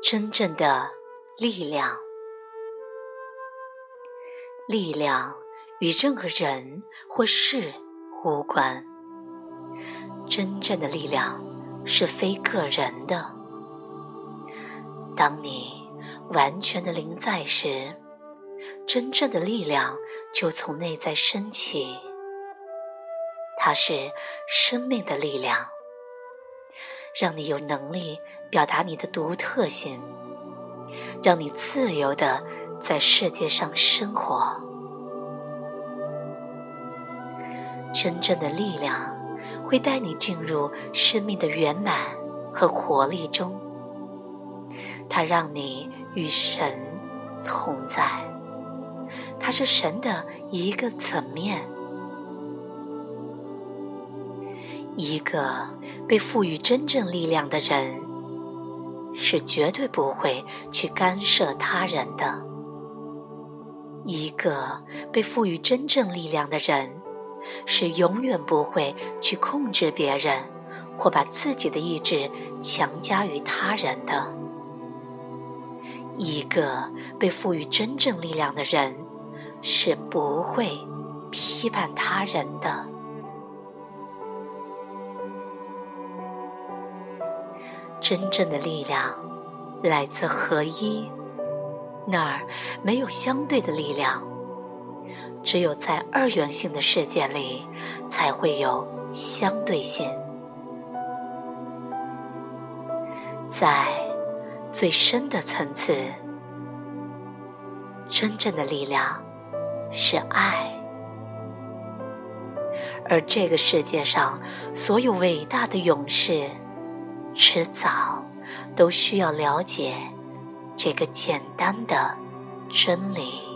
真正的力量。力量与任何人或事无关。真正的力量是非个人的。当你完全的临在时，真正的力量就从内在升起。它是生命的力量，让你有能力表达你的独特性，让你自由的。在世界上生活，真正的力量会带你进入生命的圆满和活力中。它让你与神同在，它是神的一个层面。一个被赋予真正力量的人，是绝对不会去干涉他人的。一个被赋予真正力量的人，是永远不会去控制别人，或把自己的意志强加于他人的。一个被赋予真正力量的人，是不会批判他人的。真正的力量来自合一。那儿没有相对的力量，只有在二元性的世界里才会有相对性。在最深的层次，真正的力量是爱，而这个世界上所有伟大的勇士，迟早都需要了解。这个简单的真理。